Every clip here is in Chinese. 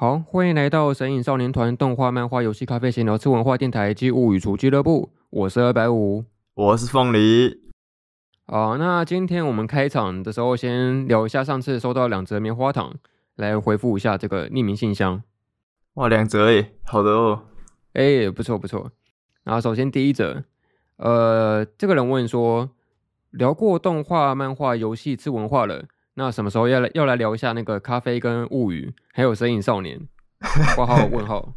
好，欢迎来到神影少年团动画、漫画、游戏、咖啡闲聊吃文化电台及物语厨俱乐部。我是二百五，我是凤梨。好，那今天我们开场的时候，先聊一下上次收到两则棉花糖，来回复一下这个匿名信箱。哇，两则诶，好的哦，哎，不错不错。然后首先第一则，呃，这个人问说，聊过动画、漫画、游戏、次文化了。那什么时候要来要来聊一下那个咖啡跟物语，还有神隐少年？括号问号，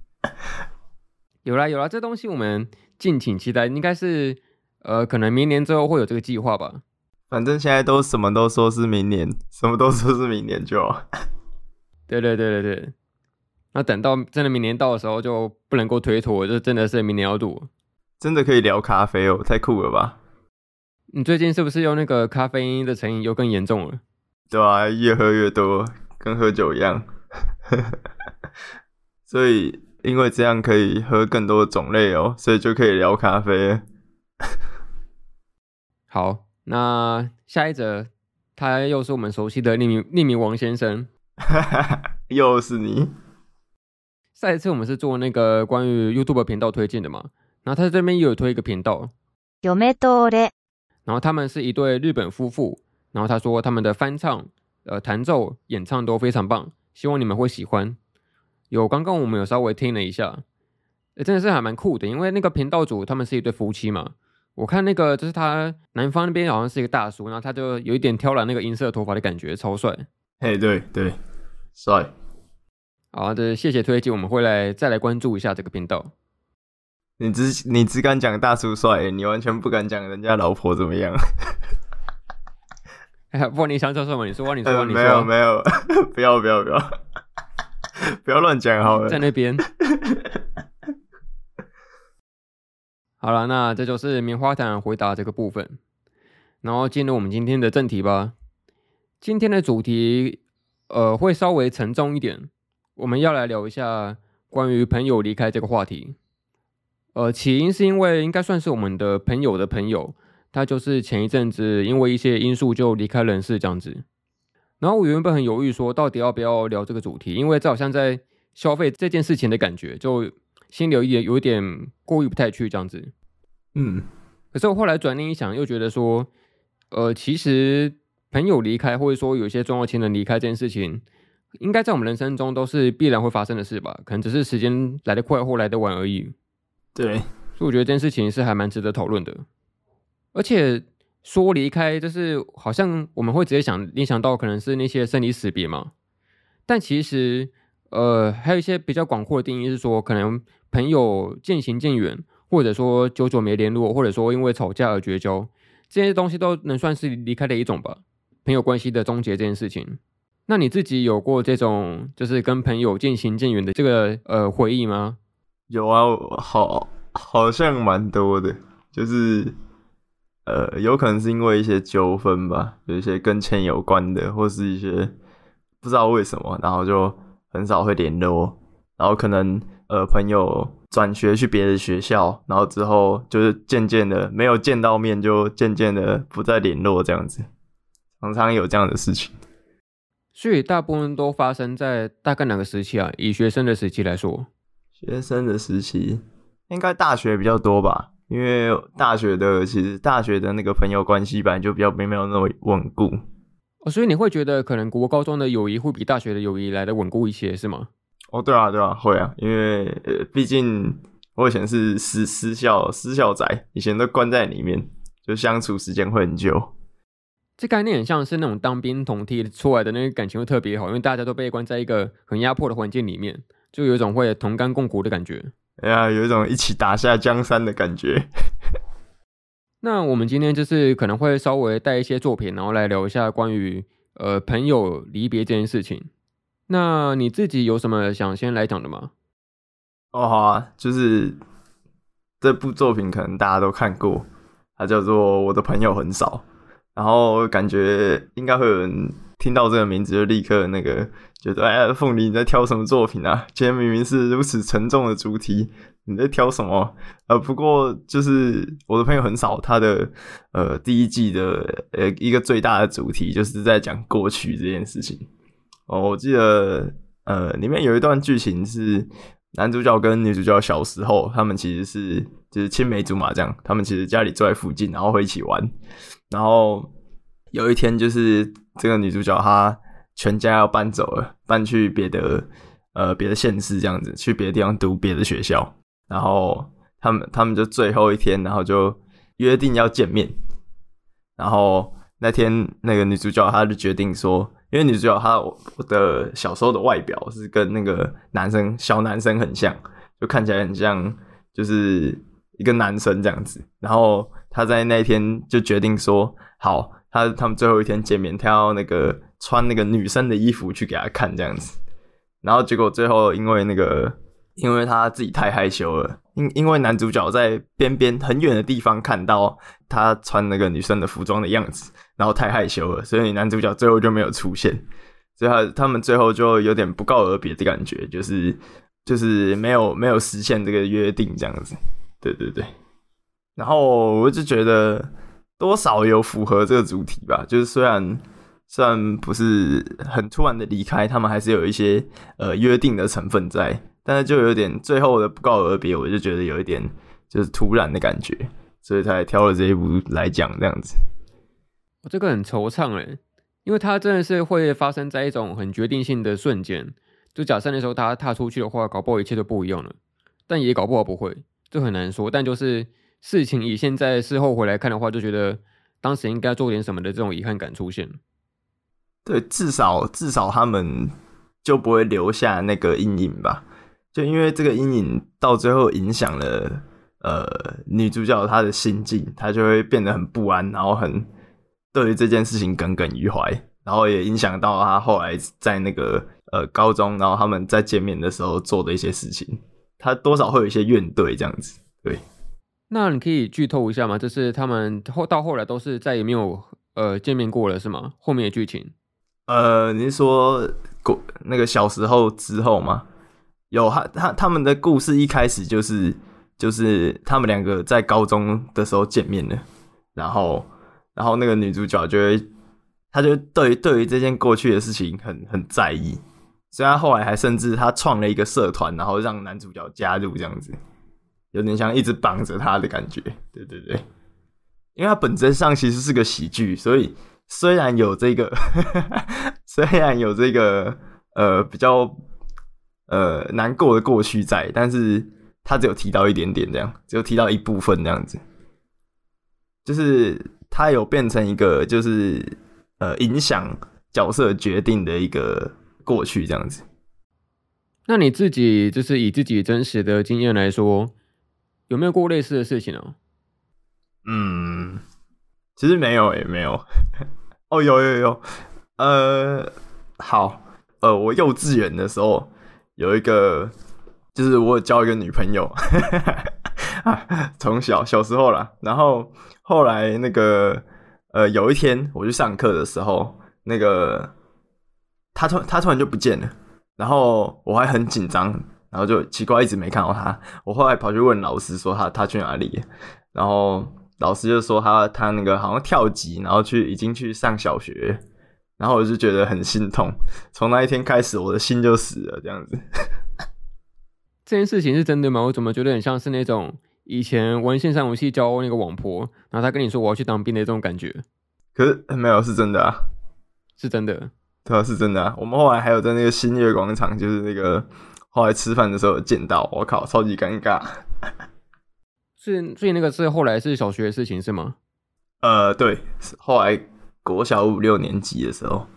有啦有啦，这东西我们敬请期待，应该是呃，可能明年之后会有这个计划吧。反正现在都什么都说是明年，什么都说是明年就好。对对对对对，那等到真的明年到的时候，就不能够推脱，就真的是明年要赌。真的可以聊咖啡哦，太酷了吧？你最近是不是用那个咖啡因的成瘾又更严重了？对啊，越喝越多，跟喝酒一样。所以因为这样可以喝更多的种类哦，所以就可以聊咖啡。好，那下一则，他又是我们熟悉的匿名匿名王先生。又是你。上一次我们是做那个关于 YouTube 频道推荐的嘛，然后他这边又有推一个频道。然后他们是一对日本夫妇。然后他说他们的翻唱、呃弹奏、演唱都非常棒，希望你们会喜欢。有刚刚我们有稍微听了一下，真的是还蛮酷的，因为那个频道主他们是一对夫妻嘛。我看那个就是他南方那边好像是一个大叔，然后他就有一点挑染那个银色头发的感觉，超帅。嘿，对对，帅。好的，谢谢推荐，我们会来再来关注一下这个频道。你只你只敢讲大叔帅，你完全不敢讲人家老婆怎么样。哎，不，你想说什么？你说，你说，你说。没有，没有，不要，不要，不要，不要乱讲好了。在那边。好了，那这就是棉花糖回答这个部分，然后进入我们今天的正题吧。今天的主题，呃，会稍微沉重一点。我们要来聊一下关于朋友离开这个话题。呃，起因是因为应该算是我们的朋友的朋友。他就是前一阵子因为一些因素就离开人世这样子，然后我原本很犹豫说到底要不要聊这个主题，因为这好像在消费这件事情的感觉，就心里有一点有一点过意不太去这样子。嗯，可是我后来转念一想，又觉得说，呃，其实朋友离开或者说有些重要亲人离开这件事情，应该在我们人生中都是必然会发生的事吧，可能只是时间来得快或来得晚而已。对，所以我觉得这件事情是还蛮值得讨论的。而且说离开，就是好像我们会直接想联想到可能是那些生离死别嘛。但其实，呃，还有一些比较广阔的定义是说，可能朋友渐行渐远，或者说久久没联络，或者说因为吵架而绝交，这些东西都能算是离开的一种吧。朋友关系的终结这件事情，那你自己有过这种就是跟朋友渐行渐远的这个呃回忆吗？有啊，好，好像蛮多的，就是。呃，有可能是因为一些纠纷吧，有一些跟钱有关的，或是一些不知道为什么，然后就很少会联络，然后可能呃朋友转学去别的学校，然后之后就是渐渐的没有见到面，就渐渐的不再联络这样子，常常有这样的事情。所以大部分都发生在大概哪个时期啊？以学生的时期来说，学生的时期应该大学比较多吧。因为大学的其实大学的那个朋友关系本来就比较没没有那么稳固哦，所以你会觉得可能国高中的友谊会比大学的友谊来的稳固一些，是吗？哦，对啊，对啊，会啊，因为呃，毕竟我以前是私私校私校仔，以前都关在里面，就相处时间会很久。这概念很像是那种当兵同梯出来的那个感情会特别好，因为大家都被关在一个很压迫的环境里面，就有一种会同甘共苦的感觉。哎呀，有一种一起打下江山的感觉。那我们今天就是可能会稍微带一些作品，然后来聊一下关于呃朋友离别这件事情。那你自己有什么想先来讲的吗？哦，好啊，就是这部作品可能大家都看过，它叫做《我的朋友很少》，然后感觉应该会有人听到这个名字就立刻那个。觉得哎，凤梨你在挑什么作品啊？今天明明是如此沉重的主题，你在挑什么？呃，不过就是我的朋友很少，他的呃第一季的呃一个最大的主题就是在讲过去这件事情。哦，我记得呃，里面有一段剧情是男主角跟女主角小时候，他们其实是就是青梅竹马这样，他们其实家里住在附近，然后会一起玩。然后有一天，就是这个女主角她全家要搬走了，搬去别的呃别的县市这样子，去别的地方读别的学校。然后他们他们就最后一天，然后就约定要见面。然后那天那个女主角她就决定说。因为女主角她的小时候的外表是跟那个男生小男生很像，就看起来很像，就是一个男生这样子。然后她在那天就决定说，好，他他们最后一天见面，他要那个穿那个女生的衣服去给他看这样子。然后结果最后因为那个，因为他自己太害羞了，因因为男主角在边边很远的地方看到他穿那个女生的服装的样子。然后太害羞了，所以男主角最后就没有出现，所以他他们最后就有点不告而别的感觉，就是就是没有没有实现这个约定这样子，对对对。然后我就觉得多少有符合这个主题吧，就是虽然虽然不是很突然的离开，他们还是有一些呃约定的成分在，但是就有点最后的不告而别，我就觉得有一点就是突然的感觉，所以才挑了这一部来讲这样子。我这个很惆怅诶，因为他真的是会发生在一种很决定性的瞬间。就假设那时候他踏出去的话，搞不好一切都不一样了，但也搞不好不会，这很难说。但就是事情以现在事后回来看的话，就觉得当时应该做点什么的这种遗憾感出现。对，至少至少他们就不会留下那个阴影吧？就因为这个阴影到最后影响了呃女主角她的心境，她就会变得很不安，然后很。对于这件事情耿耿于怀，然后也影响到她后来在那个呃高中，然后他们在见面的时候做的一些事情，他多少会有一些怨怼这样子。对，那你可以剧透一下吗？就是他们后到后来都是再也没有呃见面过了，是吗？后面的剧情？呃，你是说过那个小时候之后吗？有他他他们的故事一开始就是就是他们两个在高中的时候见面的，然后。然后那个女主角就会，她就对对于这件过去的事情很很在意，所以她后来还甚至她创了一个社团，然后让男主角加入这样子，有点像一直绑着他的感觉。对对对，因为它本质上其实是个喜剧，所以虽然有这个，虽然有这个呃比较呃难过的过去在，但是他只有提到一点点这样，只有提到一部分这样子，就是。他有变成一个，就是呃，影响角色决定的一个过去这样子。那你自己就是以自己真实的经验来说，有没有过类似的事情呢？嗯，其实没有，也没有。哦，有有有，呃，好，呃，我幼稚园的时候有一个，就是我有交一个女朋友，从小小时候啦，然后。后来那个呃，有一天我去上课的时候，那个她突她突然就不见了，然后我还很紧张，然后就奇怪一直没看到他。我后来跑去问老师说他他去哪里，然后老师就说他他那个好像跳级，然后去已经去上小学，然后我就觉得很心痛。从那一天开始，我的心就死了，这样子。这件事情是真的吗？我怎么觉得很像是那种。以前玩线上游戏交那个网婆，然后他跟你说我要去当兵的这种感觉，可是没有，是真的啊，是真的，对啊，是真的啊。我们后来还有在那个新月广场，就是那个后来吃饭的时候有见到，我靠，超级尴尬。是，所以那个是后来是小学的事情是吗？呃，对，后来国小五六年级的时候。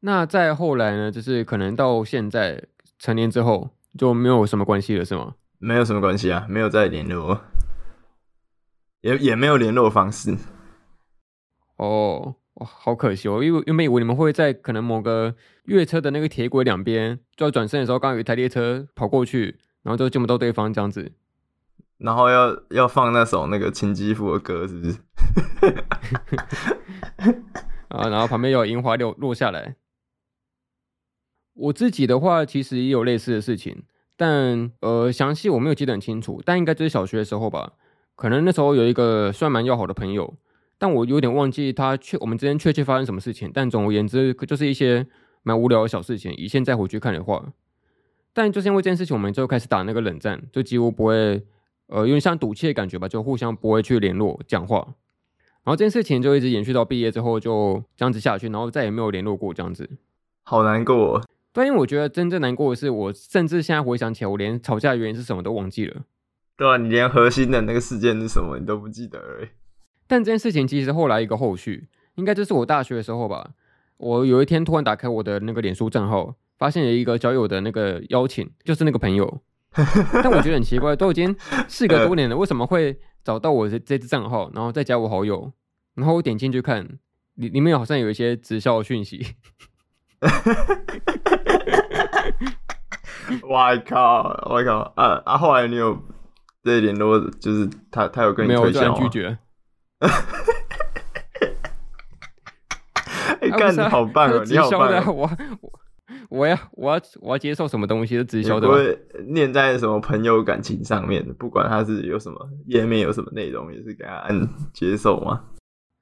那再后来呢？就是可能到现在成年之后就没有什么关系了，是吗？没有什么关系啊，没有再联络，也也没有联络方式。哦，哇，好可惜哦，因为因为以为你们会在可能某个月车的那个铁轨两边，就要转身的时候，刚好有一台列车跑过去，然后就见不到对方这样子。然后要要放那首那个秦基富的歌，是不是？啊，然后旁边有樱花落落下来。我自己的话，其实也有类似的事情。但呃，详细我没有记得很清楚，但应该就是小学的时候吧。可能那时候有一个算蛮要好的朋友，但我有点忘记他确我们之间确切发生什么事情。但总而言之，就是一些蛮无聊的小事情。以现在回去看的话，但就是因为这件事情，我们就开始打那个冷战，就几乎不会，呃，有点像赌气的感觉吧，就互相不会去联络讲话。然后这件事情就一直延续到毕业之后，就这样子下去，然后再也没有联络过这样子。好难过哦。对，因为我觉得真正难过的是，我甚至现在回想起来，我连吵架的原因是什么都忘记了。对啊，你连核心的那个事件是什么你都不记得了。但这件事情其实后来一个后续，应该就是我大学的时候吧。我有一天突然打开我的那个脸书账号，发现有一个交友的那个邀请，就是那个朋友。但我觉得很奇怪，都已经事隔多年了，为什么会找到我这这支账号，然后再加我好友？然后我点进去看，里里面好像有一些直销的讯息。我靠！我靠！啊啊！后来你有这联络，就是他他有跟你推销吗？没有，拒绝。哎、欸，干得好棒哦！你好棒哦！我我我要我要我要接受什么东西是直销的？不会念在什么朋友感情上面，不管他是有什么页面有什么内容，也是给他按接受吗？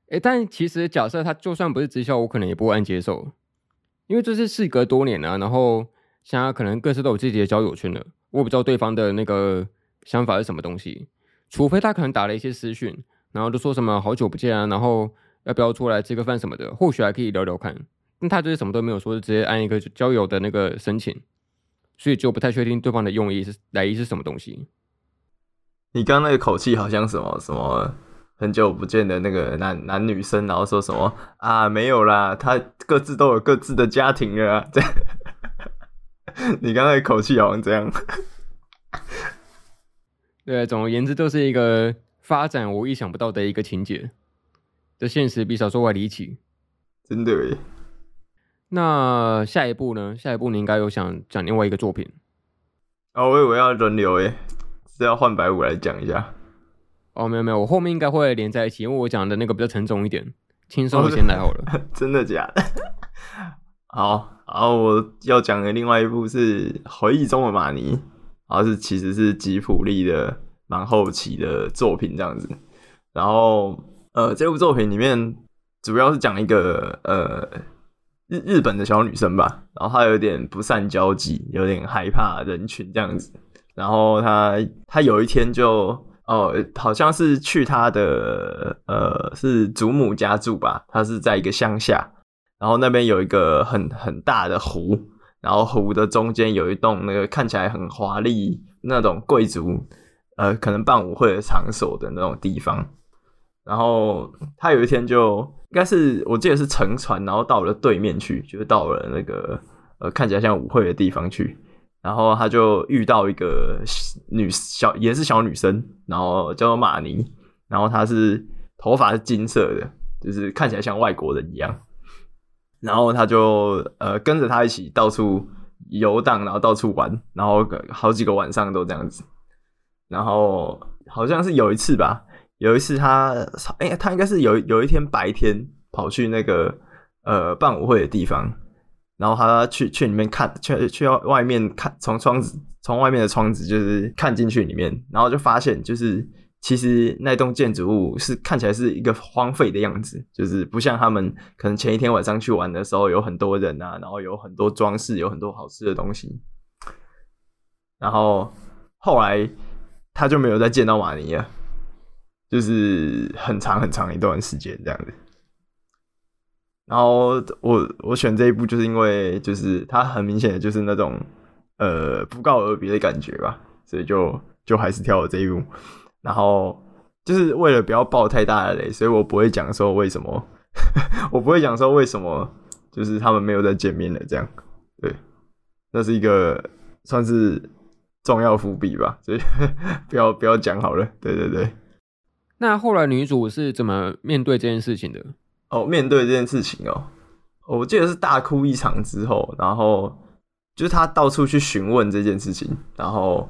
哎、欸，但其实假设他就算不是直销，我可能也不会按接受，因为这是事隔多年了、啊，然后现在可能各自都有自己的交友圈了，我不知道对方的那个想法是什么东西，除非他可能打了一些私讯，然后就说什么好久不见啊，然后。要不要出来吃个饭什么的？或许还可以聊聊看。但他就是什么都没有说，就直接按一个交友的那个申请，所以就不太确定对方的用意是来意是什么东西。你刚刚那个口气好像什么什么很久不见的那个男男女生，然后说什么啊没有啦，他各自都有各自的家庭了啊。这样，你刚刚那口气好像这样。对，总而言之，就是一个发展我意想不到的一个情节。这现实比小说还离奇，真的耶。那下一步呢？下一步你应该有想讲另外一个作品。哦，我以为要轮流诶，是要换白五来讲一下。哦，没有没有，我后面应该会连在一起，因为我讲的那个比较沉重一点，轻松先来好了。哦、真的假 的？好，然后我要讲的另外一部是《回忆中的马尼》，然后是其实是吉普力的蛮后期的作品这样子，然后。呃，这部作品里面主要是讲一个呃日日本的小女生吧，然后她有点不善交际，有点害怕人群这样子。然后她她有一天就哦，好像是去她的呃是祖母家住吧，她是在一个乡下，然后那边有一个很很大的湖，然后湖的中间有一栋那个看起来很华丽那种贵族呃可能办舞会的场所的那种地方。然后他有一天就应该是我记得是乘船，然后到了对面去，就是到了那个呃看起来像舞会的地方去。然后他就遇到一个女小也是小女生，然后叫做玛尼，然后她是头发是金色的，就是看起来像外国人一样。然后他就呃跟着她一起到处游荡，然后到处玩，然后好几个晚上都这样子。然后好像是有一次吧。有一次他，他、欸、哎，他应该是有有一天白天跑去那个呃办舞会的地方，然后他去去里面看，去去外面看，从窗子从外面的窗子就是看进去里面，然后就发现就是其实那栋建筑物是看起来是一个荒废的样子，就是不像他们可能前一天晚上去玩的时候有很多人啊，然后有很多装饰，有很多好吃的东西，然后后来他就没有再见到玛尼了。就是很长很长一段时间这样子，然后我我选这一部就是因为就是他很明显的就是那种呃不告而别的感觉吧，所以就就还是挑了这一部，然后就是为了不要爆太大的雷，所以我不会讲说为什么，我不会讲说为什么就是他们没有再见面了这样，对，那是一个算是重要伏笔吧，所以 不要不要讲好了，对对对。那后来女主是怎么面对这件事情的？哦，面对这件事情哦，我记得是大哭一场之后，然后就是她到处去询问这件事情，然后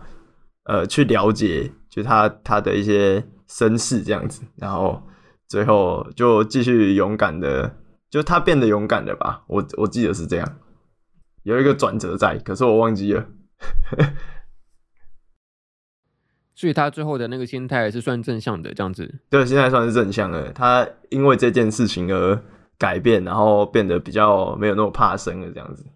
呃去了解，就她她的一些身世这样子，然后最后就继续勇敢的，就她变得勇敢了吧？我我记得是这样，有一个转折在，可是我忘记了。所以他最后的那个心态是算正向的，这样子。对，心态算是正向的。他因为这件事情而改变，然后变得比较没有那么怕生了这样子。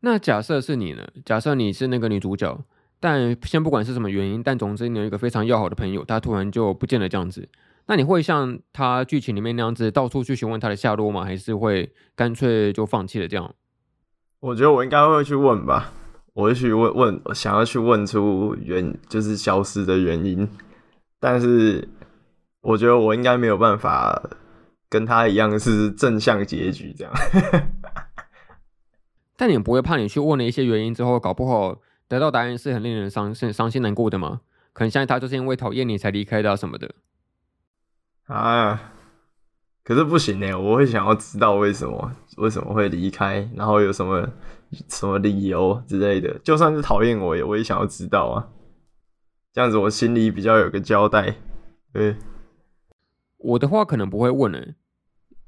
那假设是你呢？假设你是那个女主角，但先不管是什么原因，但总之你有一个非常要好的朋友，他突然就不见了这样子，那你会像他剧情里面那样子到处去询问他的下落吗？还是会干脆就放弃了这样？我觉得我应该会去问吧，我会去问问，想要去问出原就是消失的原因，但是我觉得我应该没有办法跟他一样是正向结局这样。但你不会怕你去问了一些原因之后，搞不好得到答案是很令人伤心、伤心难过的吗？可能现在他就是因为讨厌你才离开的什么的啊。可是不行呢，我会想要知道为什么为什么会离开，然后有什么什么理由之类的。就算是讨厌我，也我也想要知道啊。这样子我心里比较有个交代。对，我的话可能不会问呢。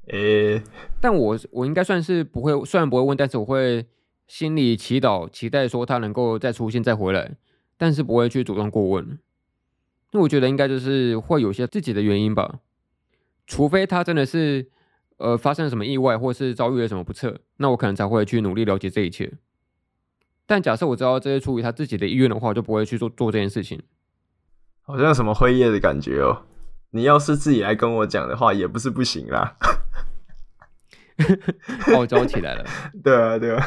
诶、欸，但我我应该算是不会，虽然不会问，但是我会心里祈祷，期待说他能够再出现再回来，但是不会去主动过问。那我觉得应该就是会有些自己的原因吧。除非他真的是，呃，发生了什么意外，或是遭遇了什么不测，那我可能才会去努力了解这一切。但假设我知道这是出于他自己的意愿的话，我就不会去做做这件事情。好像什么辉夜的感觉哦。你要是自己来跟我讲的话，也不是不行啦。傲娇起来了。对啊，对啊。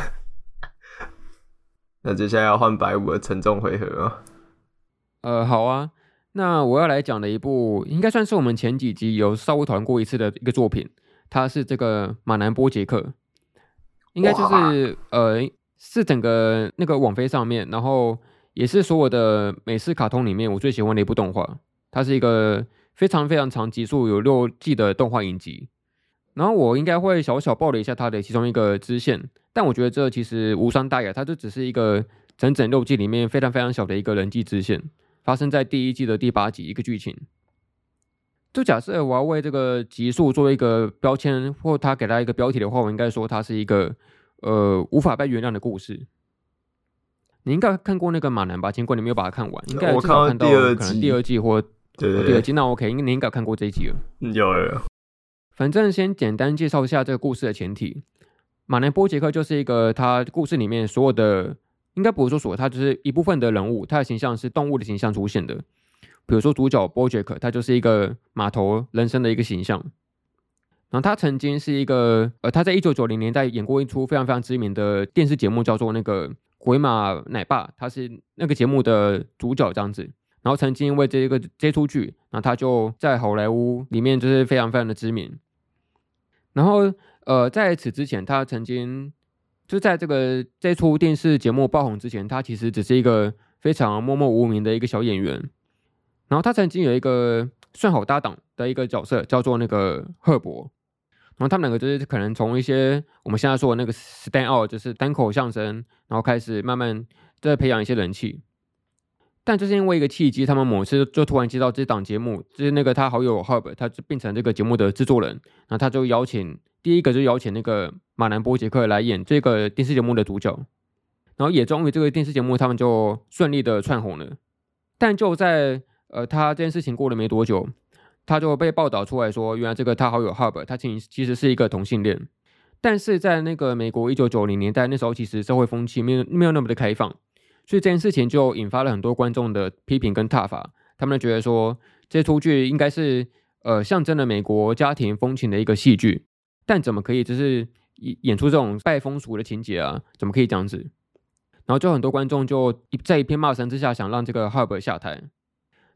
那接下来要换白五的沉重回合哦。呃，好啊。那我要来讲的一部，应该算是我们前几集有稍微讨论过一次的一个作品，它是这个马南波杰克，应该就是呃，是整个那个网飞上面，然后也是所有的美式卡通里面我最喜欢的一部动画，它是一个非常非常长集数，有六季的动画影集，然后我应该会小小爆了一下它的其中一个支线，但我觉得这其实无伤大雅，它就只是一个整整六季里面非常非常小的一个人际支线。发生在第一季的第八集，一个剧情。就假设我要为这个集数做一个标签，或他给他一个标题的话，我应该说它是一个呃无法被原谅的故事。你应该看过那个马南吧？尽管你没有把它看完，应该至少看到可能第二季或第二季。那 OK，应该你应该看过这一集了。有。反正先简单介绍一下这个故事的前提。马南波杰克就是一个他故事里面所有的。应该不是说所有，他就是一部分的人物，他的形象是动物的形象出现的。比如说主角波杰克，他就是一个码头人生的一个形象。然后他曾经是一个，呃，他在一九九零年代演过一出非常非常知名的电视节目，叫做那个《鬼马奶爸》，他是那个节目的主角这样子。然后曾经因为这个这出剧，然后他就在好莱坞里面就是非常非常的知名。然后，呃，在此之前，他曾经。就在这个这出电视节目爆红之前，他其实只是一个非常默默无名的一个小演员。然后他曾经有一个算好搭档的一个角色，叫做那个赫伯。然后他们两个就是可能从一些我们现在说的那个 stand out，就是单口相声，然后开始慢慢在培养一些人气。但就是因为一个契机，他们某次就突然接到这档节目，就是那个他好友 Herb，他就变成这个节目的制作人，然后他就邀请。第一个就邀请那个马南波杰克来演这个电视节目的主角，然后也终于这个电视节目他们就顺利的窜红了。但就在呃他这件事情过了没多久，他就被报道出来说，原来这个他好友 Hub 他其其实是一个同性恋。但是在那个美国一九九零年代那时候，其实社会风气没有没有那么的开放，所以这件事情就引发了很多观众的批评跟挞伐。他们觉得说这出剧应该是呃象征了美国家庭风情的一个戏剧。但怎么可以就是演演出这种败风俗的情节啊？怎么可以这样子？然后就很多观众就在一片骂声之下，想让这个 Hub 下台。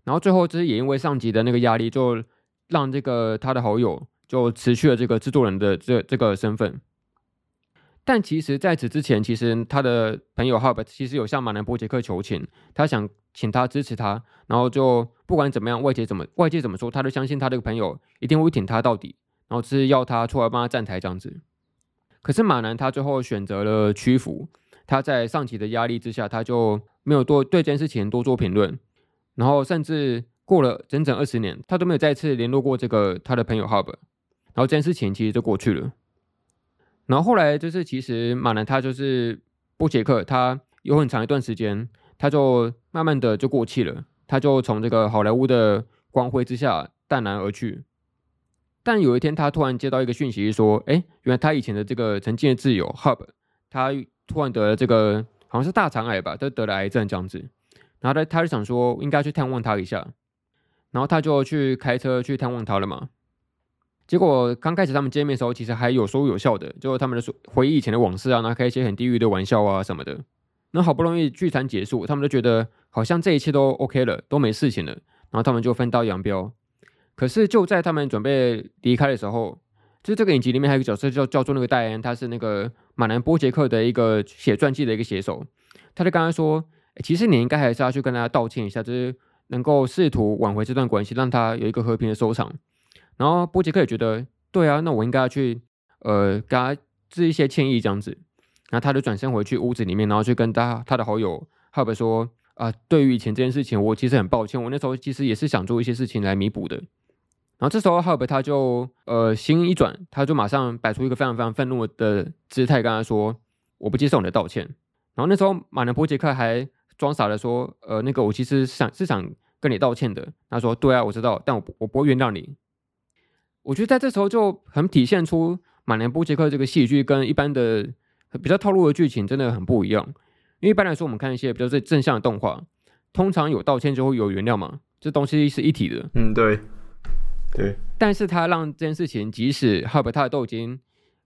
然后最后就是也因为上级的那个压力，就让这个他的好友就辞去了这个制作人的这这个身份。但其实在此之前，其实他的朋友 Herb 其实有向马南波杰克求情，他想请他支持他，然后就不管怎么样，外界怎么外界怎么说，他都相信他这个朋友一定会挺他到底。然后是要他出来帮他站台这样子，可是马南他最后选择了屈服，他在上级的压力之下，他就没有多对这件事情多做评论，然后甚至过了整整二十年，他都没有再次联络过这个他的朋友 Hub，然后这件事情其实就过去了。然后后来就是其实马兰他就是波杰克，他有很长一段时间，他就慢慢的就过气了，他就从这个好莱坞的光辉之下淡然而去。但有一天他突然接到一个讯息说，哎，原来他以前的这个曾经的挚友 Hub，他突然得了这个好像是大肠癌吧，他得了癌症这样子。然后他他就想说应该去探望他一下，然后他就去开车去探望他了嘛。结果刚开始他们见面的时候，其实还有说有笑的，就他们的说回忆以前的往事啊，然后开一些很地狱的玩笑啊什么的。那好不容易聚餐结束，他们都觉得好像这一切都 OK 了，都没事情了。然后他们就分道扬镳。可是就在他们准备离开的时候，就这个影集里面还有个角色叫叫做那个戴安，他是那个马南波杰克的一个写传记的一个写手。他就跟他说：“其实你应该还是要去跟他道歉一下，就是能够试图挽回这段关系，让他有一个和平的收场。”然后波杰克也觉得：“对啊，那我应该要去呃跟他致一些歉意这样子。”然后他就转身回去屋子里面，然后去跟他他的好友哈伯说：“啊，对于以前这件事情，我其实很抱歉，我那时候其实也是想做一些事情来弥补的。”然后这时候哈伯他就呃心一转，他就马上摆出一个非常非常愤怒的姿态，跟他说：“我不接受你的道歉。”然后那时候马南波杰克还装傻的说：“呃，那个我其实是想是想跟你道歉的。”他说：“对啊，我知道，但我我不会原谅你。”我觉得在这时候就很体现出马南波杰克这个戏剧跟一般的。比较套路的剧情真的很不一样，因为一般来说，我们看一些比较正正向的动画，通常有道歉就会有原谅嘛，这东西是一体的。嗯，对，对。但是他让这件事情，即使哈伯他都已经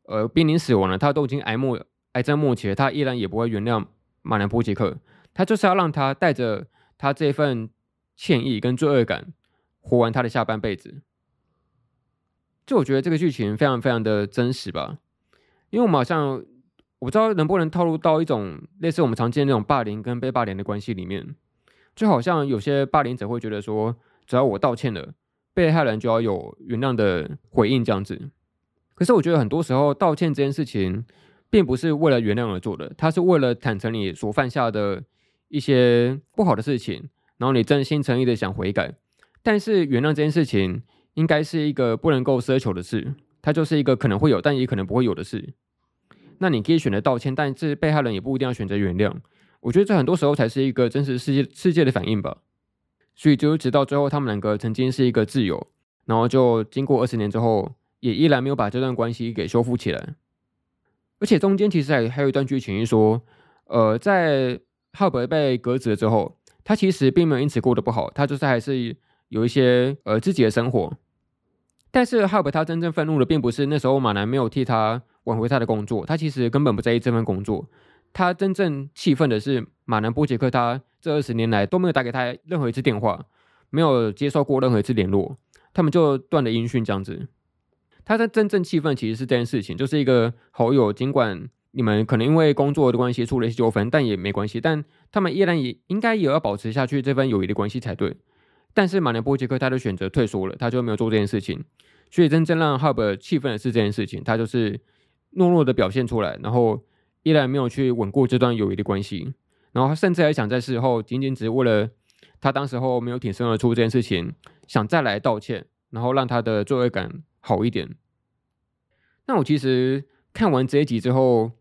呃濒临死亡了，他都已经癌末癌症末期了，他依然也不会原谅马南波杰克，他就是要让他带着他这份歉意跟罪恶感，活完他的下半辈子。就我觉得这个剧情非常非常的真实吧，因为我们好像。我不知道能不能套路到一种类似我们常见那种霸凌跟被霸凌的关系里面，就好像有些霸凌者会觉得说，只要我道歉了，被害人就要有原谅的回应这样子。可是我觉得很多时候道歉这件事情，并不是为了原谅而做的，它是为了坦诚你所犯下的一些不好的事情，然后你真心诚意的想悔改。但是原谅这件事情，应该是一个不能够奢求的事，它就是一个可能会有，但也可能不会有的事。那你可以选择道歉，但是被害人也不一定要选择原谅。我觉得这很多时候才是一个真实世界世界的反应吧。所以就直到最后，他们两个曾经是一个挚友，然后就经过二十年之后，也依然没有把这段关系给修复起来。而且中间其实还还有一段剧情是说，呃，在哈伯被革职了之后，他其实并没有因此过得不好，他就是还是有一些呃自己的生活。但是哈伯他真正愤怒的，并不是那时候马南没有替他。挽回他的工作，他其实根本不在意这份工作。他真正气愤的是马南波杰克，他这二十年来都没有打给他任何一次电话，没有接受过任何一次联络，他们就断了音讯这样子。他的真正气愤其实是这件事情，就是一个好友，尽管你们可能因为工作的关系出了一些纠纷，但也没关系，但他们依然也应该也要保持下去这份友谊的关系才对。但是马南波杰克他就选择退缩了，他就没有做这件事情。所以真正让哈伯气愤的是这件事情，他就是。懦弱的表现出来，然后依然没有去稳固这段友谊的关系，然后他甚至还想在事后，仅仅只为了他当时候没有挺身而出这件事情，想再来道歉，然后让他的罪恶感好一点。那我其实看完这一集之后，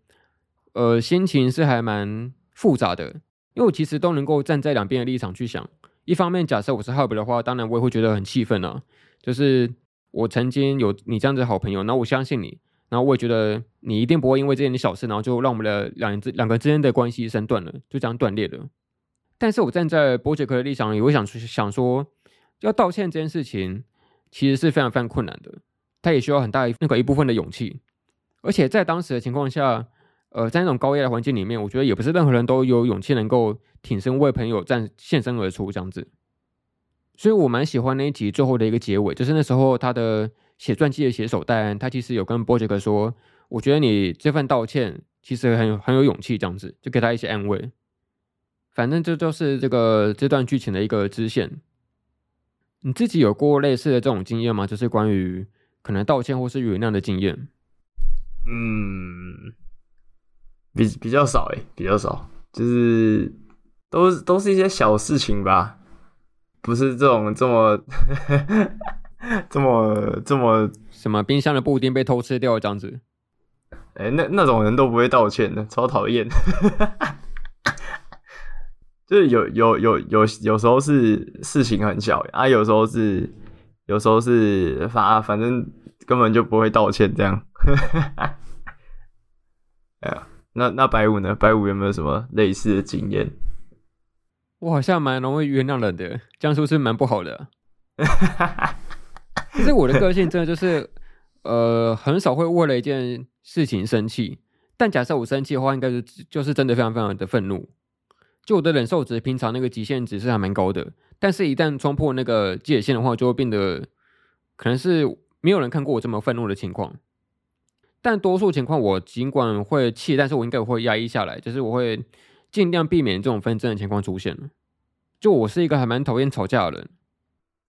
呃，心情是还蛮复杂的，因为我其实都能够站在两边的立场去想。一方面，假设我是 Hub 的话，当然我也会觉得很气愤啊，就是我曾经有你这样子的好朋友，那我相信你。然后我也觉得你一定不会因为这件小事，然后就让我们的两人之两个之间的关系生断了，就这样断裂了。但是我站在波杰克的立场，也会想想说，要道歉这件事情其实是非常非常困难的，他也需要很大那个一部分的勇气。而且在当时的情况下，呃，在那种高压的环境里面，我觉得也不是任何人都有勇气能够挺身为朋友站现身而出这样子。所以我蛮喜欢那一集最后的一个结尾，就是那时候他的。写传记的写手戴安，他其实有跟波杰克说：“我觉得你这份道歉其实很有很有勇气，这样子就给他一些安慰。反正这就是这个这段剧情的一个支线。你自己有过类似的这种经验吗？就是关于可能道歉或是原谅的经验？嗯，比比较少诶，比较少，就是都都是一些小事情吧，不是这种 这么。这么这么什么冰箱的布丁被偷吃掉这样子？哎、欸，那那种人都不会道歉的，超讨厌。就是有有有有有时候是事情很小啊，有时候是有时候是发，反正根本就不会道歉这样。哎呀，那那白五呢？白五有没有什么类似的经验？我好像蛮容易原谅人的，这样是不是蛮不好的？其实我的个性真的就是，呃，很少会为了一件事情生气。但假设我生气的话，应该是就是真的非常非常的愤怒。就我的忍受值，平常那个极限值是还蛮高的，但是一旦冲破那个界限的话，就会变得可能是没有人看过我这么愤怒的情况。但多数情况，我尽管会气，但是我应该会压抑下来，就是我会尽量避免这种纷争的情况出现。就我是一个还蛮讨厌吵架的人，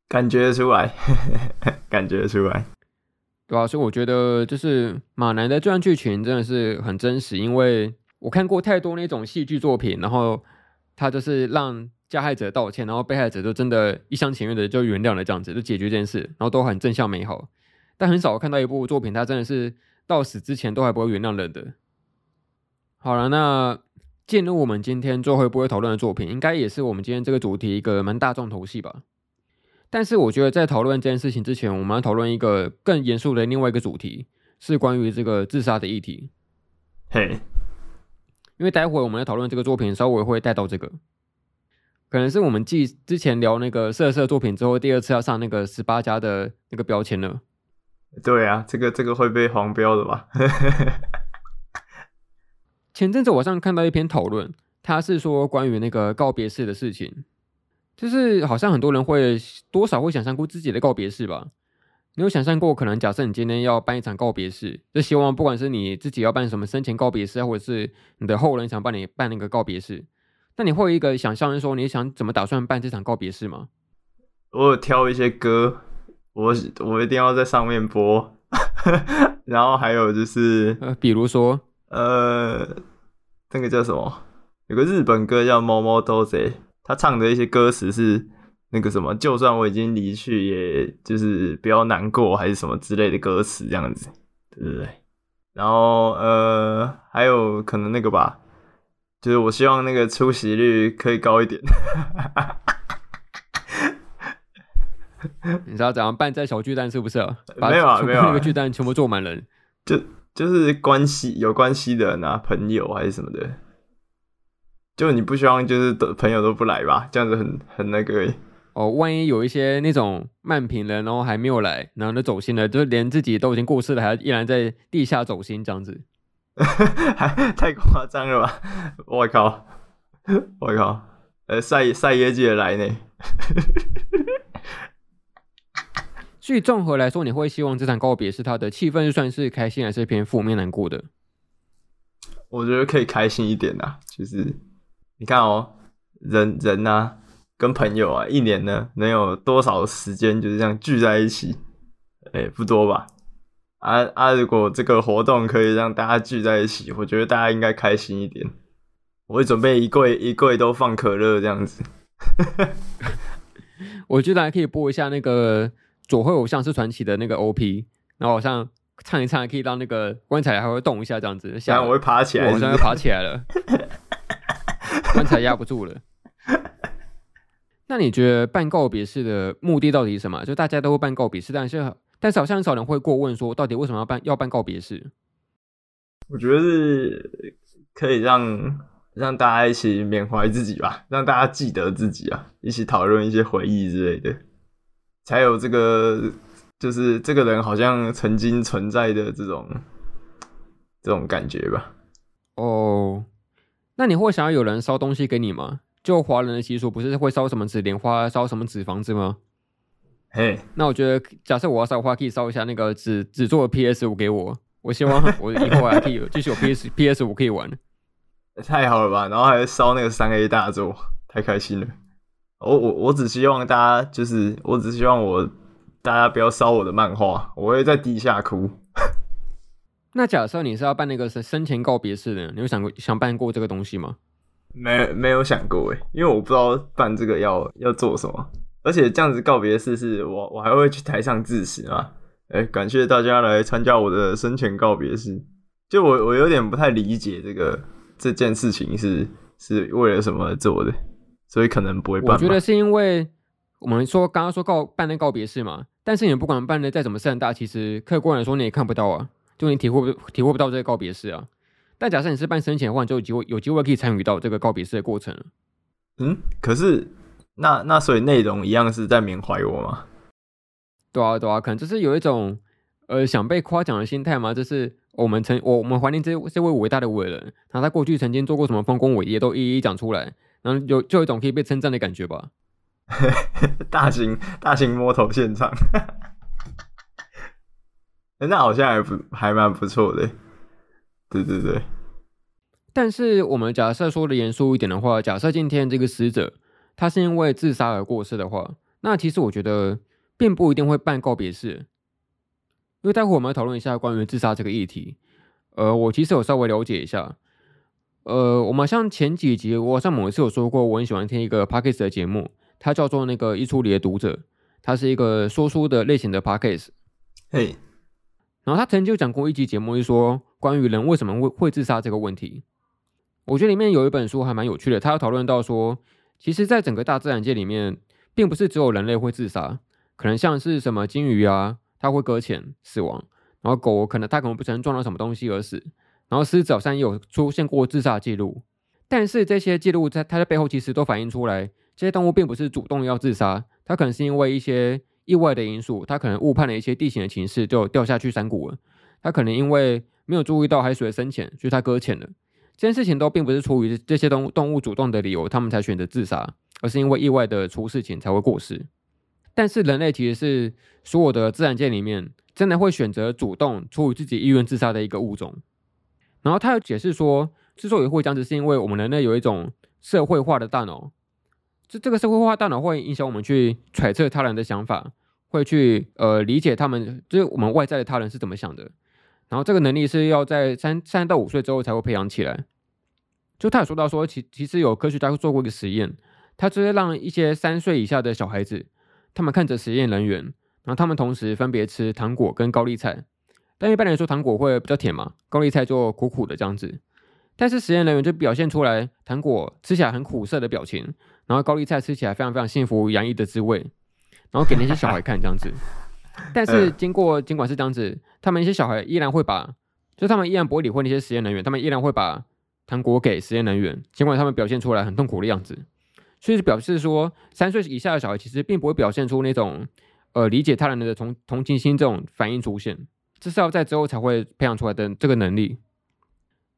感觉出来，感觉出来。对啊，所以我觉得就是马男的这段剧情真的是很真实，因为我看过太多那种戏剧作品，然后他就是让加害者道歉，然后被害者就真的一厢情愿的就原谅了这样子，就解决这件事，然后都很正向美好。但很少看到一部作品，它真的是到死之前都还不会原谅人的。好了，那进入我们今天最后一部会讨论的作品，应该也是我们今天这个主题一个蛮大众头戏吧。但是我觉得在讨论这件事情之前，我们要讨论一个更严肃的另外一个主题，是关于这个自杀的议题。嘿，因为待会我们要讨论这个作品，稍微会带到这个，可能是我们继之前聊那个色色作品之后，第二次要上那个十八家的那个标签了。对啊，这个这个会被黄标的吧？前阵子我上看到一篇讨论，他是说关于那个告别式的事情。就是好像很多人会多少会想象过自己的告别式吧？你有想象过，可能假设你今天要办一场告别式，就希望不管是你自己要办什么生前告别式，或者是你的后人想帮你办那个告别式，那你会有一个想象，是说你想怎么打算办这场告别式吗？我有挑一些歌，我我一定要在上面播，然后还有就是，呃，比如说，呃，那个叫什么？有个日本歌叫《猫猫都贼》。他唱的一些歌词是那个什么，就算我已经离去，也就是不要难过，还是什么之类的歌词这样子，对不对？然后呃，还有可能那个吧，就是我希望那个出席率可以高一点。你知道怎样办在小巨蛋是不是？没有啊，没有啊，那个巨蛋全部坐满人，就就是关系有关系的人啊，朋友还是什么的。就你不希望就是的朋友都不来吧？这样子很很那个哦。万一有一些那种慢品人，然后还没有来，然后就走心了，就连自己都已经过世了，还依然在地下走心，这样子，还 太夸张了吧？我靠！我靠！呃，赛赛业界来呢。所以综合来说，你会希望这场告别是他的气氛算是开心，还是偏负面难过的？我觉得可以开心一点啊，就是。你看哦，人人呐、啊，跟朋友啊，一年呢能有多少时间就是这样聚在一起？哎、欸，不多吧？啊啊！如果这个活动可以让大家聚在一起，我觉得大家应该开心一点。我会准备一柜一柜都放可乐这样子。我觉得还可以播一下那个佐贺偶像是传奇的那个 OP，然后好像唱一唱，可以让那个棺材还会动一下这样子。想我会爬起来，我好像要爬起来了。棺材压不住了。那你觉得办告别式的目的到底是什么？就大家都会办告别式，但是但是好像很少人会过问说，到底为什么要办要办告别式？我觉得是可以让让大家一起缅怀自己吧，让大家记得自己啊，一起讨论一些回忆之类的，才有这个就是这个人好像曾经存在的这种这种感觉吧。哦。那你会想要有人烧东西给你吗？就华人的习俗不是会烧什么纸莲花、烧什么纸房子吗？嘿，那我觉得，假设我要烧的话，可以烧一下那个纸纸做的 PS 五给我。我希望我以后还可以继续有 PS PS 五可以玩。太好了吧？然后还烧那个三 A 大作，太开心了。我我我只希望大家就是，我只希望我大家不要烧我的漫画，我会在地下哭。那假设你是要办那个生生前告别式的，你有想过想办过这个东西吗？没没有想过诶，因为我不知道办这个要要做什么，而且这样子告别式是我我还会去台上致辞嘛？哎，感谢大家来参加我的生前告别式。就我我有点不太理解这个这件事情是是为了什么做的，所以可能不会办。我觉得是因为我们说刚刚说告办那告别式嘛，但是你不管办的再怎么盛大，其实客观来说你也看不到啊，就你体会不体会不到这个告别式啊。但假设你是办生前的话，你就有机会有机会可以参与到这个告别式的过程。嗯，可是那那所以内容一样是在缅怀我吗？对啊对啊，可能就是有一种呃想被夸奖的心态嘛，就是我们曾我我们怀念这这位伟大的伟人，然后他过去曾经做过什么丰功伟业，都一一讲出来，然后有就有一种可以被称赞的感觉吧。大型大型摸头现场，那好像还不还蛮不错的，对对对。但是我们假设说的严肃一点的话，假设今天这个死者他是因为自杀而过世的话，那其实我觉得并不一定会办告别式，因为待会我们要讨论一下关于自杀这个议题。呃，我其实有稍微了解一下，呃，我们像前几集我好像某一次有说过，我很喜欢听一个 Podcast 的节目。它叫做那个一出里的读者，它是一个说书的类型的 podcast。嘿，然后他曾经就讲过一集节目，是说关于人为什么会会自杀这个问题。我觉得里面有一本书还蛮有趣的，他要讨论到说，其实在整个大自然界里面，并不是只有人类会自杀，可能像是什么鲸鱼啊，它会搁浅死亡，然后狗可能它可能不曾撞到什么东西而死，然后狮子好像也有出现过自杀记录，但是这些记录在它的背后其实都反映出来。这些动物并不是主动要自杀，它可能是因为一些意外的因素，它可能误判了一些地形的情势，就掉下去山谷了。它可能因为没有注意到海水的深浅，所以它搁浅了。这件事情都并不是出于这些动动物主动的理由，他们才选择自杀，而是因为意外的出事情才会过世。但是人类其实是所有的自然界里面真的会选择主动出于自己意愿自杀的一个物种。然后他又解释说，之所以会这样子，是因为我们人类有一种社会化的大脑。这这个社会化大脑会影响我们去揣测他人的想法，会去呃理解他们，就是我们外在的他人是怎么想的。然后这个能力是要在三三到五岁之后才会培养起来。就他有说到说，其其实有科学家做过一个实验，他直接让一些三岁以下的小孩子，他们看着实验人员，然后他们同时分别吃糖果跟高丽菜。但一般来说，糖果会比较甜嘛，高丽菜就苦苦的这样子。但是实验人员就表现出来糖果吃起来很苦涩的表情，然后高丽菜吃起来非常非常幸福洋溢的滋味，然后给那些小孩看这样子。但是经过尽管是这样子，他们一些小孩依然会把，就他们依然不会理会那些实验人员，他们依然会把糖果给实验人员，尽管他们表现出来很痛苦的样子。所以表示说，三岁以下的小孩其实并不会表现出那种呃理解他人的同同情心这种反应出现，这是要在之后才会培养出来的这个能力。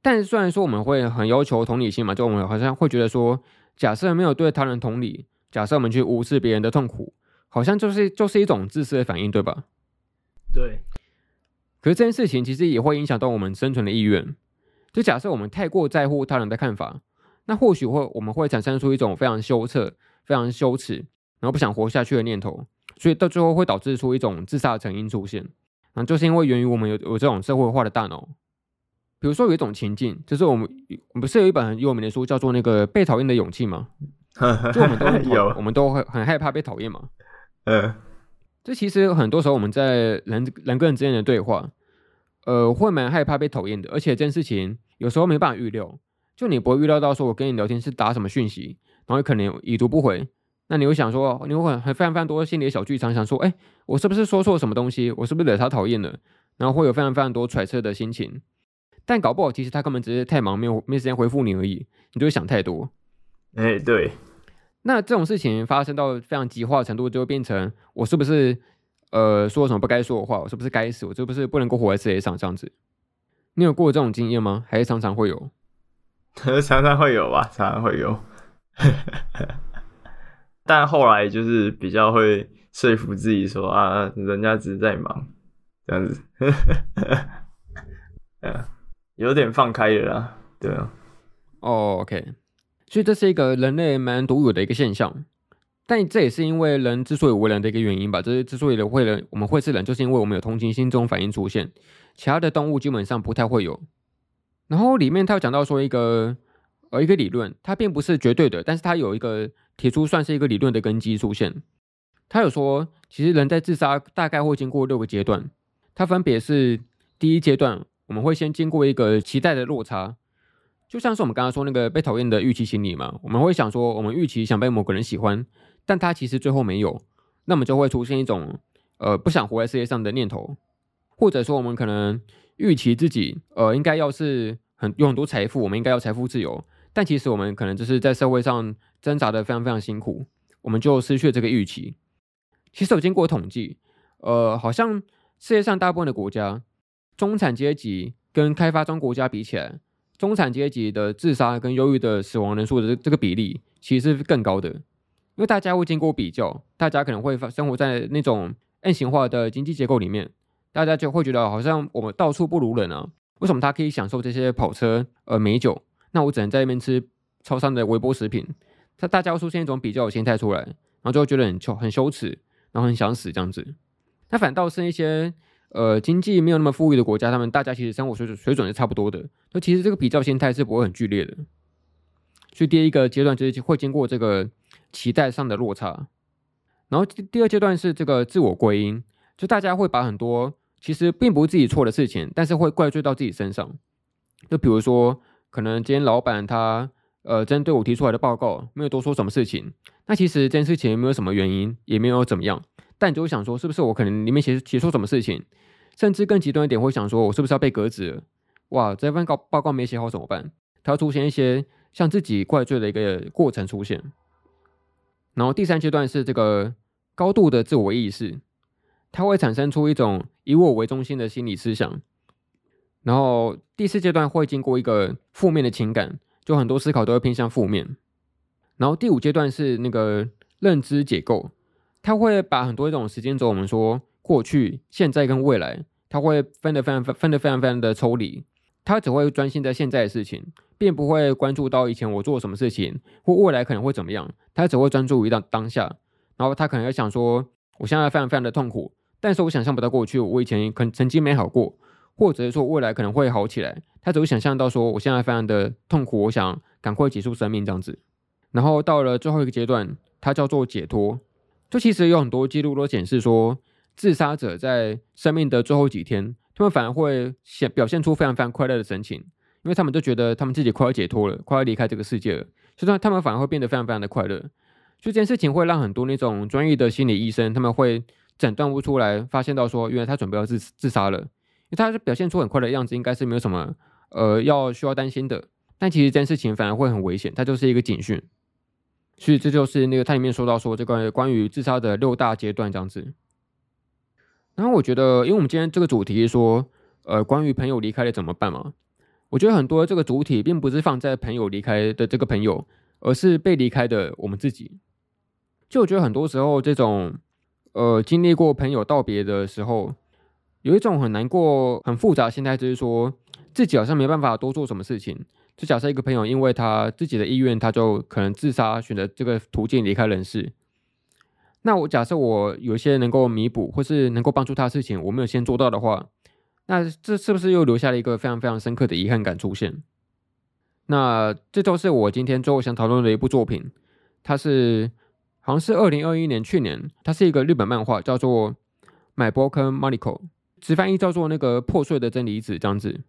但是虽然说我们会很要求同理心嘛，就我们好像会觉得说，假设没有对他人同理，假设我们去无视别人的痛苦，好像就是就是一种自私的反应，对吧？对。可是这件事情其实也会影响到我们生存的意愿。就假设我们太过在乎他人的看法，那或许会我们会产生出一种非常羞涩、非常羞耻，然后不想活下去的念头，所以到最后会导致出一种自杀的成因出现。啊，就是因为源于我们有有这种社会化的大脑。比如说有一种情境，就是我们我们不是有一本很有名的书叫做那个被讨厌的勇气吗？就我们都有，我们都会很害怕被讨厌嘛。嗯，这其实很多时候我们在人人跟人之间的对话，呃，会蛮害怕被讨厌的。而且这件事情有时候没办法预料，就你不会预料到说我跟你聊天是打什么讯息，然后可能已读不回，那你会想说，你会很很非常非常多心理的小剧场，想说，哎，我是不是说错什么东西？我是不是惹他讨厌了？然后会有非常非常多揣测的心情。但搞不好，其实他根本只是太忙，没有没时间回复你而已。你就会想太多。哎、欸，对。那这种事情发生到非常极化的程度，就会变成我是不是呃说什么不该说的话？我是不是该死？我是不是不能够活在世界上？这样子，你有过这种经验吗？还是常常会有？常常会有吧，常常会有。但后来就是比较会说服自己说啊，人家只是在忙，这样子。嗯。有点放开了啦，对啊。哦，OK，所以这是一个人类蛮独有的一个现象，但这也是因为人之所以为人的一个原因吧。这是之所以人会人，我们会是人，就是因为我们有同情心这种反应出现，其他的动物基本上不太会有。然后里面他有讲到说一个呃一个理论，它并不是绝对的，但是它有一个提出算是一个理论的根基出现。他有说，其实人在自杀大概会经过六个阶段，它分别是第一阶段。我们会先经过一个期待的落差，就像是我们刚刚说那个被讨厌的预期心理嘛。我们会想说，我们预期想被某个人喜欢，但他其实最后没有，那么就会出现一种呃不想活在世界上的念头，或者说我们可能预期自己呃应该要是很有很多财富，我们应该要财富自由，但其实我们可能就是在社会上挣扎的非常非常辛苦，我们就失去了这个预期。其实有经过统计，呃，好像世界上大部分的国家中产阶级跟开发中国家比起来，中产阶级的自杀跟忧郁的死亡人数的这个比例其实是更高的，因为大家会经过比较，大家可能会生活在那种 M 型化的经济结构里面，大家就会觉得好像我们到处不如人啊，为什么他可以享受这些跑车呃美酒，那我只能在那边吃超商的微波食品？他大家会出现一种比较的心态出来，然后就会觉得很羞很羞耻，然后很想死这样子。那反倒是一些。呃，经济没有那么富裕的国家，他们大家其实生活水准水准是差不多的，那其实这个比较心态是不会很剧烈的。所以第一个阶段就是会经过这个期待上的落差，然后第二阶段是这个自我归因，就大家会把很多其实并不是自己错的事情，但是会怪罪到自己身上。就比如说，可能今天老板他呃针对我提出来的报告没有多说什么事情，那其实这件事情也没有什么原因，也没有怎么样。但你就会想说，是不是我可能里面写写错什么事情？甚至更极端一点，会想说我是不是要被革职？哇，这份报报告没写好怎么办？它会出现一些向自己怪罪的一个过程出现。然后第三阶段是这个高度的自我意识，它会产生出一种以我为中心的心理思想。然后第四阶段会经过一个负面的情感，就很多思考都会偏向负面。然后第五阶段是那个认知解构。他会把很多这种时间轴，我们说过去、现在跟未来，他会分得非常分得非常非常的抽离。他只会专心在现在的事情，并不会关注到以前我做什么事情或未来可能会怎么样。他只会专注于当当下。然后他可能会想说，我现在非常非常的痛苦，但是我想象不到过去我以前可曾经没好过，或者是说未来可能会好起来。他只会想象到说，我现在非常的痛苦，我想赶快结束生命这样子。然后到了最后一个阶段，它叫做解脱。就其实有很多记录都显示说，自杀者在生命的最后几天，他们反而会显表现出非常非常快乐的神情，因为他们都觉得他们自己快要解脱了，快要离开这个世界了，所以他们反而会变得非常非常的快乐。所以这件事情会让很多那种专业的心理医生，他们会诊断不出来，发现到说，原来他准备要自自杀了，为他表现出很快的样子，应该是没有什么呃要需要担心的。但其实这件事情反而会很危险，它就是一个警讯。所以这就是那个它里面说到说这个关于自杀的六大阶段这样子。然后我觉得，因为我们今天这个主题是说，呃，关于朋友离开了怎么办嘛？我觉得很多这个主体并不是放在朋友离开的这个朋友，而是被离开的我们自己。就我觉得很多时候这种，呃，经历过朋友道别的时候，有一种很难过、很复杂的心态，就是说自己好像没办法多做什么事情。就假设一个朋友因为他自己的意愿，他就可能自杀，选择这个途径离开人世。那我假设我有一些能够弥补或是能够帮助他的事情，我没有先做到的话，那这是不是又留下了一个非常非常深刻的遗憾感出现？那这就是我今天最后想讨论的一部作品，它是好像是二零二一年去年，它是一个日本漫画，叫做《My Broken Mariko》，直翻译叫做那个破碎的真理子这样子。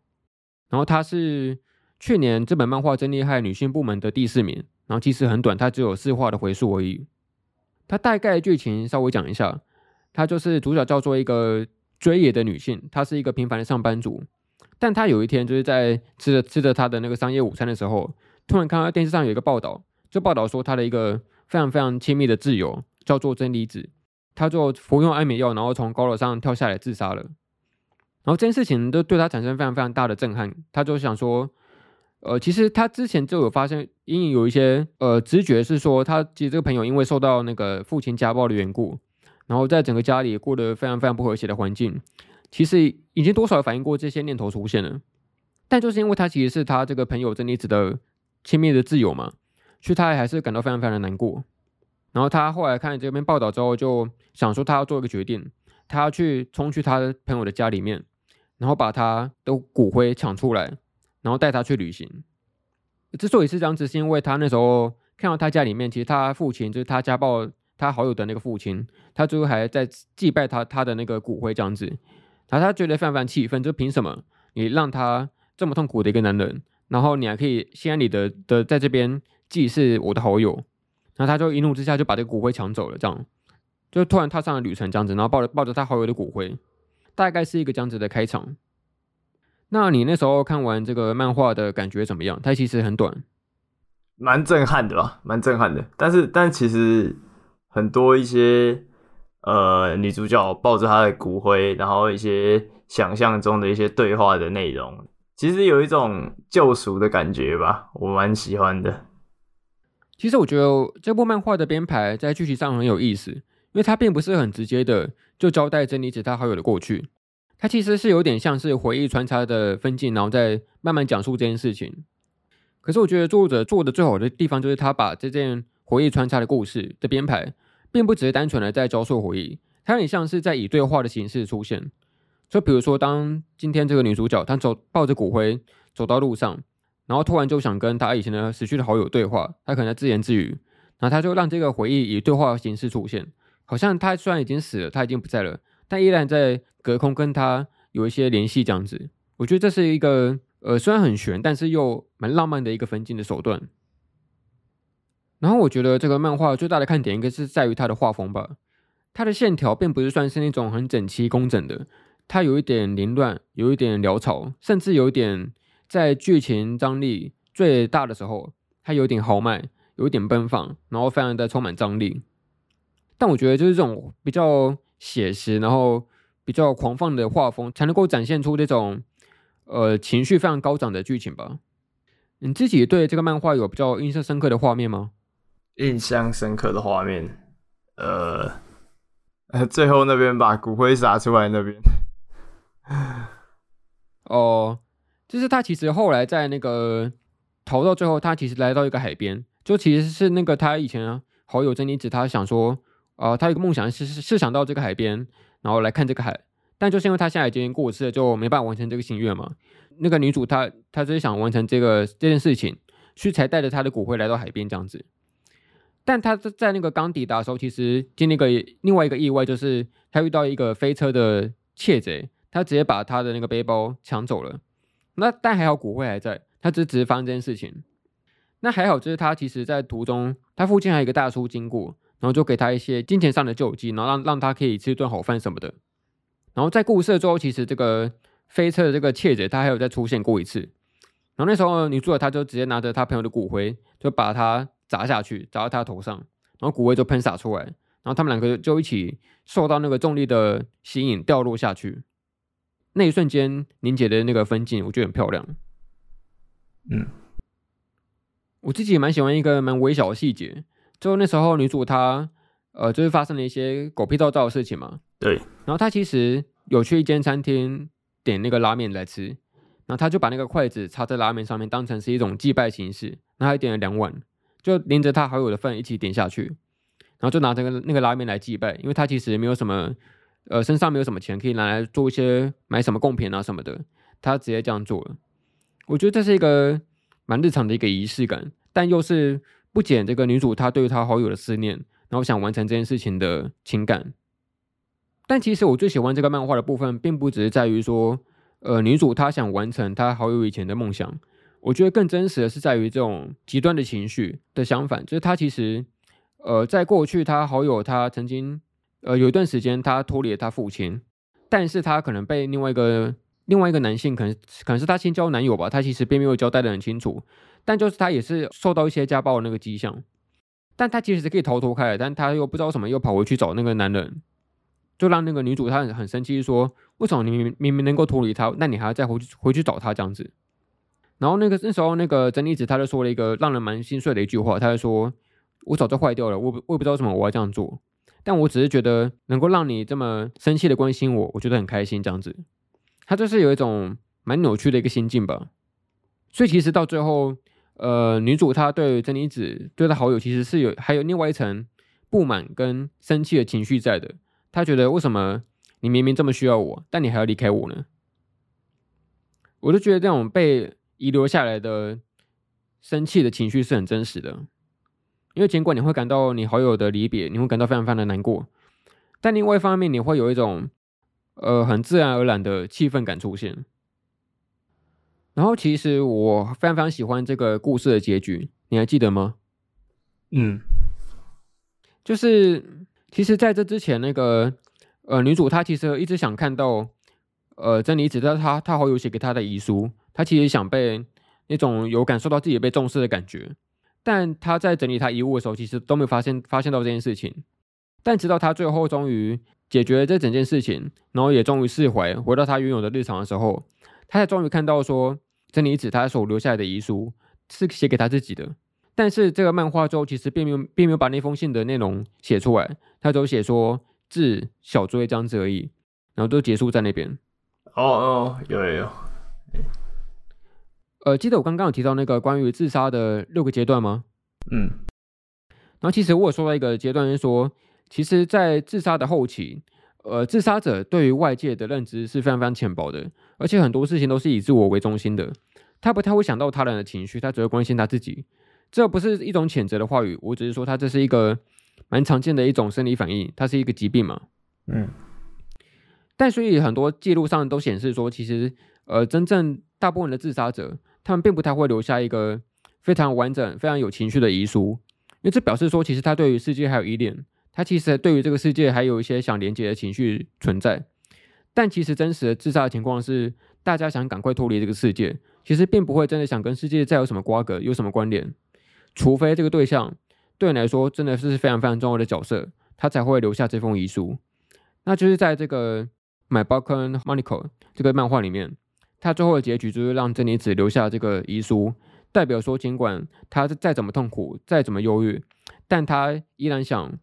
然后它是。去年这本漫画真厉害，女性部门的第四名。然后其实很短，它只有四话的回溯而已。它大概剧情稍微讲一下，它就是主角叫做一个追野的女性，她是一个平凡的上班族。但她有一天就是在吃着吃着她的那个商业午餐的时候，突然看到电视上有一个报道，就报道说她的一个非常非常亲密的挚友叫做真理子，她就服用安眠药，然后从高楼上跳下来自杀了。然后这件事情都对他产生非常非常大的震撼，他就想说。呃，其实他之前就有发现，隐隐有一些呃直觉是说，他其实这个朋友因为受到那个父亲家暴的缘故，然后在整个家里过得非常非常不和谐的环境，其实已经多少反映过这些念头出现了。但就是因为他其实是他这个朋友真理子的亲密的挚友嘛，所以他还是感到非常非常的难过。然后他后来看这篇报道之后，就想说他要做一个决定，他要去冲去他朋友的家里面，然后把他的骨灰抢出来。然后带他去旅行。之所以是这样子，是因为他那时候看到他家里面，其实他父亲就是他家暴他好友的那个父亲，他最后还在祭拜他他的那个骨灰这样子。然后他觉得非常气愤，就凭什么你让他这么痛苦的一个男人，然后你还可以心安理得的在这边祭祀我的好友？然后他就一怒之下就把这个骨灰抢走了，这样就突然踏上了旅程，这样子，然后抱着抱着他好友的骨灰，大概是一个这样子的开场。那你那时候看完这个漫画的感觉怎么样？它其实很短，蛮震撼的吧，蛮震撼的。但是，但其实很多一些呃女主角抱着她的骨灰，然后一些想象中的一些对话的内容，其实有一种救赎的感觉吧，我蛮喜欢的。其实我觉得这部漫画的编排在剧情上很有意思，因为它并不是很直接的就交代真理子他好友的过去。它其实是有点像是回忆穿插的分镜，然后再慢慢讲述这件事情。可是我觉得作者做的最好的地方，就是他把这件回忆穿插的故事的编排，并不只是单纯的在交错回忆，他有点像是在以对话的形式出现。就比如说，当今天这个女主角她走抱着骨灰走到路上，然后突然就想跟她以前的死去的好友对话，她可能在自言自语，然后她就让这个回忆以对话的形式出现，好像他虽然已经死了，他已经不在了。但依然在隔空跟他有一些联系，这样子，我觉得这是一个呃，虽然很悬，但是又蛮浪漫的一个分镜的手段。然后我觉得这个漫画最大的看点应该是在于它的画风吧，它的线条并不是算是那种很整齐工整的，它有一点凌乱，有一点潦草，甚至有一点在剧情张力最大的时候，它有点豪迈，有一点奔放，然后非常的充满张力。但我觉得就是这种比较。写实，然后比较狂放的画风，才能够展现出这种呃情绪非常高涨的剧情吧。你自己对这个漫画有比较印象深刻的画面吗？印象深刻的画面，呃，最后那边把骨灰撒出来那边。哦，就是他其实后来在那个逃到最后，他其实来到一个海边，就其实是那个他以前好友真理子，他想说。啊、呃，他有个梦想是是想到这个海边，然后来看这个海，但就是因为他现在已经过世了，就没办法完成这个心愿嘛。那个女主她她只是想完成这个这件事情，所以才带着她的骨灰来到海边这样子。但他在在那个刚抵达的时候，其实经历个另外一个意外，就是他遇到一个飞车的窃贼，他直接把他的那个背包抢走了。那但还好骨灰还在，他只是只是发生这件事情。那还好，就是他其实在途中，他附近还有一个大叔经过。然后就给他一些金钱上的救济，然后让让他可以吃顿好饭什么的。然后在故事的最后，其实这个飞车的这个窃贼他还有再出现过一次。然后那时候女主角她就直接拿着她朋友的骨灰，就把它砸下去，砸到他头上，然后骨灰就喷洒出来。然后他们两个就一起受到那个重力的吸引，掉落下去。那一瞬间凝结的那个分镜，我觉得很漂亮。嗯，我自己也蛮喜欢一个蛮微小的细节。就那时候，女主她呃，就是发生了一些狗屁倒灶的事情嘛。对。然后她其实有去一间餐厅点那个拉面来吃，然后她就把那个筷子插在拉面上面，当成是一种祭拜形式。然后她点了两碗，就连着她好友的份一起点下去，然后就拿这个那个拉面来祭拜，因为她其实没有什么呃，身上没有什么钱可以拿来做一些买什么贡品啊什么的，她直接这样做了。我觉得这是一个蛮日常的一个仪式感，但又是。不减这个女主她对她好友的思念，然后想完成这件事情的情感。但其实我最喜欢这个漫画的部分，并不只是在于说，呃，女主她想完成她好友以前的梦想。我觉得更真实的是在于这种极端的情绪的相反，就是她其实，呃，在过去她好友她曾经，呃，有一段时间她脱离了她父亲，但是她可能被另外一个另外一个男性，可能可能是她新交男友吧，她其实并没有交代得很清楚。但就是他也是受到一些家暴的那个迹象，但他其实是可以逃脱开来，但他又不知道什么又跑回去找那个男人，就让那个女主她很很生气，说为什么你明明能够脱离他，那你还要再回去回去找他这样子？然后那个那时候那个真理子他就说了一个让人蛮心碎的一句话，他就说：“我早就坏掉了，我我也不知道为什么我要这样做，但我只是觉得能够让你这么生气的关心我，我觉得很开心这样子。”他就是有一种蛮扭曲的一个心境吧，所以其实到最后。呃，女主她对真理子对她好友其实是有还有另外一层不满跟生气的情绪在的。她觉得为什么你明明这么需要我，但你还要离开我呢？我就觉得这种被遗留下来的生气的情绪是很真实的。因为尽管你会感到你好友的离别，你会感到非常非常的难过，但另外一方面你会有一种呃很自然而然的气愤感出现。然后其实我非常非常喜欢这个故事的结局，你还记得吗？嗯，就是其实在这之前，那个呃女主她其实一直想看到呃珍妮子的她她好友写给她的遗书，她其实想被那种有感受到自己被重视的感觉，但她在整理她遗物的时候，其实都没有发现发现到这件事情。但直到她最后终于解决了这整件事情，然后也终于释怀，回到她原有的日常的时候，她才终于看到说真理子他所留下来的遗书是写给他自己的。但是这个漫画中其实并没有并没有把那封信的内容写出来，他只有写说致小追这样子而已，然后都结束在那边。哦哦，有有有。呃，记得我刚刚有提到那个关于自杀的六个阶段吗？嗯。然后其实我有说到一个阶段是说，其实，在自杀的后期，呃，自杀者对于外界的认知是非常非常浅薄的，而且很多事情都是以自我为中心的，他不太会想到他人的情绪，他只会关心他自己。这不是一种谴责的话语，我只是说他这是一个蛮常见的一种生理反应，它是一个疾病嘛。嗯。但所以很多记录上都显示说，其实呃，真正大部分的自杀者，他们并不太会留下一个非常完整、非常有情绪的遗书，因为这表示说，其实他对于世界还有依恋，他其实对于这个世界还有一些想连接的情绪存在。但其实真实的自杀的情况是，大家想赶快脱离这个世界，其实并不会真的想跟世界再有什么瓜葛，有什么关联。除非这个对象对你来说真的是非常非常重要的角色，他才会留下这封遗书。那就是在这个《My Broken Monica》这个漫画里面，他最后的结局就是让真理子留下这个遗书，代表说，尽管他再怎么痛苦，再怎么忧郁，但他依然想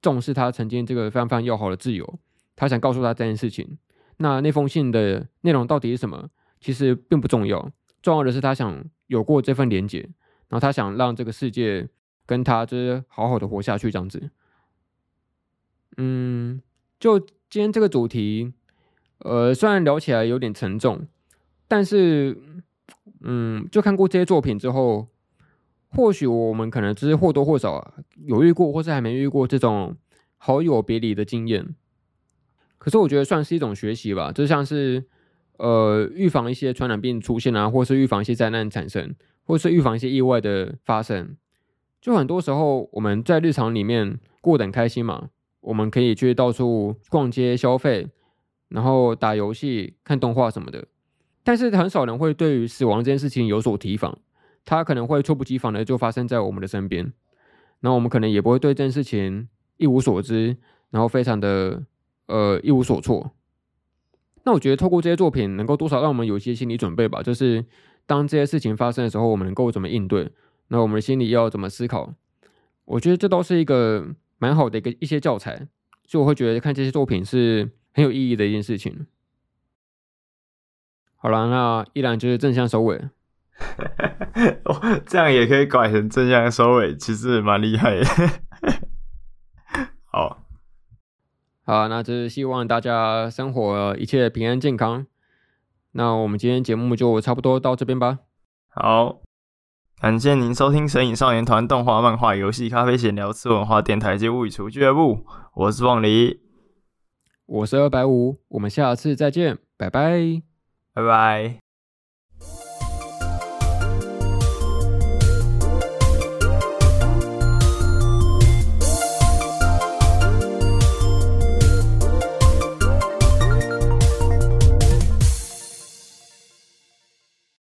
重视他曾经这个非常非常要好的挚友，他想告诉他这件事情。那那封信的内容到底是什么？其实并不重要，重要的是他想有过这份连结。然后他想让这个世界跟他就是好好的活下去，这样子。嗯，就今天这个主题，呃，虽然聊起来有点沉重，但是，嗯，就看过这些作品之后，或许我们可能只是或多或少有遇过，或是还没遇过这种好友别离的经验。可是我觉得算是一种学习吧，就像是呃，预防一些传染病出现啊，或是预防一些灾难产生。或是预防一些意外的发生，就很多时候我们在日常里面过得很开心嘛，我们可以去到处逛街消费，然后打游戏、看动画什么的。但是很少人会对于死亡这件事情有所提防，它可能会猝不及防的就发生在我们的身边，那我们可能也不会对这件事情一无所知，然后非常的呃一无所措。那我觉得透过这些作品，能够多少让我们有一些心理准备吧，就是。当这些事情发生的时候，我们能够怎么应对？那我们的心里要怎么思考？我觉得这都是一个蛮好的一个一些教材，所以我会觉得看这些作品是很有意义的一件事情。好了，那依然就是正向收尾。哦，这样也可以改成正向收尾，其实蛮厉害的。好，好，那就是希望大家生活一切平安健康。那我们今天节目就差不多到这边吧。好，感谢您收听神隐少年团动画、漫画、游戏、咖啡闲聊、次文化电台及物语厨俱乐部。我是凤梨，我是二百五，我们下次再见，拜拜，拜拜。